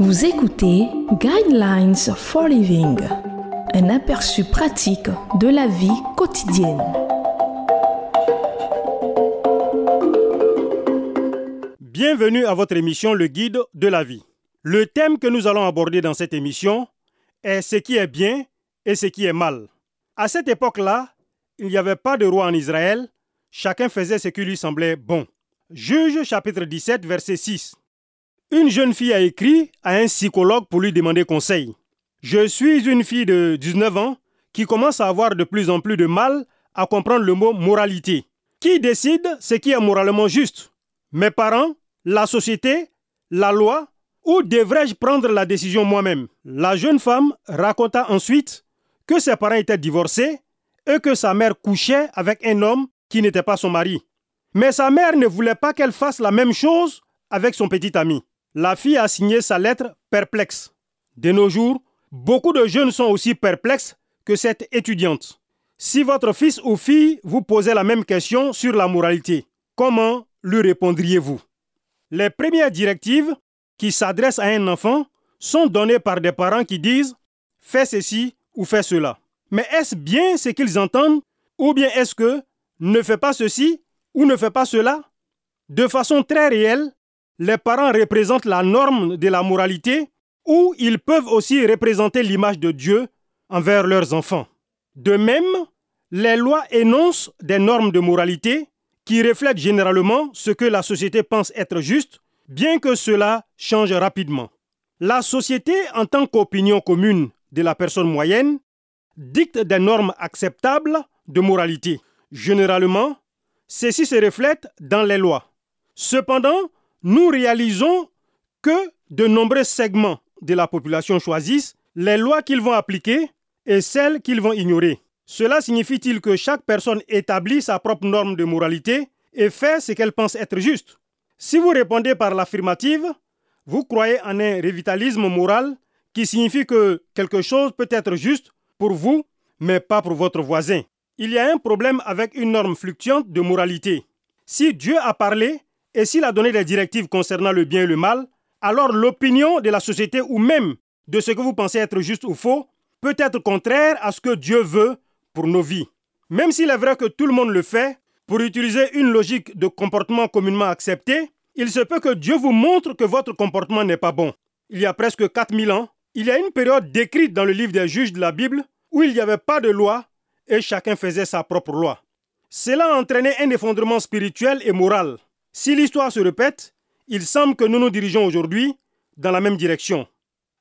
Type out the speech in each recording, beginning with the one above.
Vous écoutez Guidelines for Living, un aperçu pratique de la vie quotidienne. Bienvenue à votre émission Le Guide de la vie. Le thème que nous allons aborder dans cette émission est ce qui est bien et ce qui est mal. À cette époque-là, il n'y avait pas de roi en Israël, chacun faisait ce qui lui semblait bon. Juge chapitre 17 verset 6. Une jeune fille a écrit à un psychologue pour lui demander conseil. Je suis une fille de 19 ans qui commence à avoir de plus en plus de mal à comprendre le mot moralité. Qui décide ce qui est moralement juste? Mes parents La société La loi? Ou devrais-je prendre la décision moi-même? La jeune femme raconta ensuite que ses parents étaient divorcés et que sa mère couchait avec un homme qui n'était pas son mari. Mais sa mère ne voulait pas qu'elle fasse la même chose avec son petit ami. La fille a signé sa lettre perplexe. De nos jours, beaucoup de jeunes sont aussi perplexes que cette étudiante. Si votre fils ou fille vous posait la même question sur la moralité, comment lui répondriez-vous? Les premières directives qui s'adressent à un enfant sont données par des parents qui disent fais ceci ou fais cela. Mais est-ce bien ce qu'ils entendent ou bien est-ce que ne fais pas ceci ou ne fais pas cela De façon très réelle, les parents représentent la norme de la moralité ou ils peuvent aussi représenter l'image de Dieu envers leurs enfants. De même, les lois énoncent des normes de moralité qui reflètent généralement ce que la société pense être juste, bien que cela change rapidement. La société, en tant qu'opinion commune de la personne moyenne, dicte des normes acceptables de moralité. Généralement, ceci se reflète dans les lois. Cependant, nous réalisons que de nombreux segments de la population choisissent les lois qu'ils vont appliquer et celles qu'ils vont ignorer. Cela signifie-t-il que chaque personne établit sa propre norme de moralité et fait ce qu'elle pense être juste? Si vous répondez par l'affirmative, vous croyez en un revitalisme moral qui signifie que quelque chose peut être juste pour vous, mais pas pour votre voisin. Il y a un problème avec une norme fluctuante de moralité. Si Dieu a parlé, et s'il a donné des directives concernant le bien et le mal, alors l'opinion de la société ou même de ce que vous pensez être juste ou faux peut être contraire à ce que Dieu veut pour nos vies. Même s'il est vrai que tout le monde le fait, pour utiliser une logique de comportement communément acceptée, il se peut que Dieu vous montre que votre comportement n'est pas bon. Il y a presque 4000 ans, il y a une période décrite dans le livre des juges de la Bible où il n'y avait pas de loi et chacun faisait sa propre loi. Cela a entraîné un effondrement spirituel et moral. Si l'histoire se répète, il semble que nous nous dirigeons aujourd'hui dans la même direction.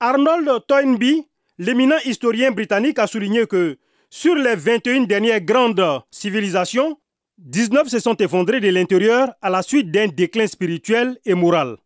Arnold Toynbee, l'éminent historien britannique, a souligné que sur les 21 dernières grandes civilisations, 19 se sont effondrées de l'intérieur à la suite d'un déclin spirituel et moral.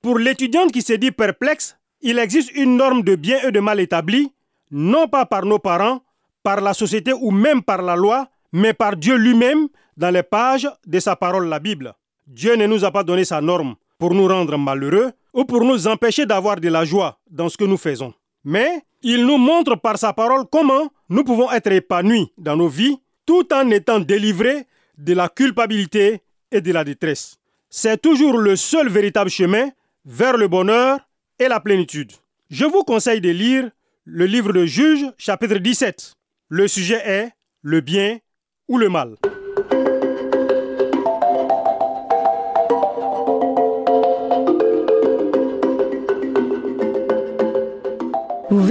Pour l'étudiante qui se dit perplexe, il existe une norme de bien et de mal établie, non pas par nos parents, par la société ou même par la loi, mais par Dieu lui-même dans les pages de sa parole, la Bible. Dieu ne nous a pas donné sa norme pour nous rendre malheureux ou pour nous empêcher d'avoir de la joie dans ce que nous faisons. Mais il nous montre par sa parole comment nous pouvons être épanouis dans nos vies tout en étant délivrés de la culpabilité et de la détresse. C'est toujours le seul véritable chemin vers le bonheur et la plénitude. Je vous conseille de lire le livre de Juge chapitre 17. Le sujet est le bien ou le mal.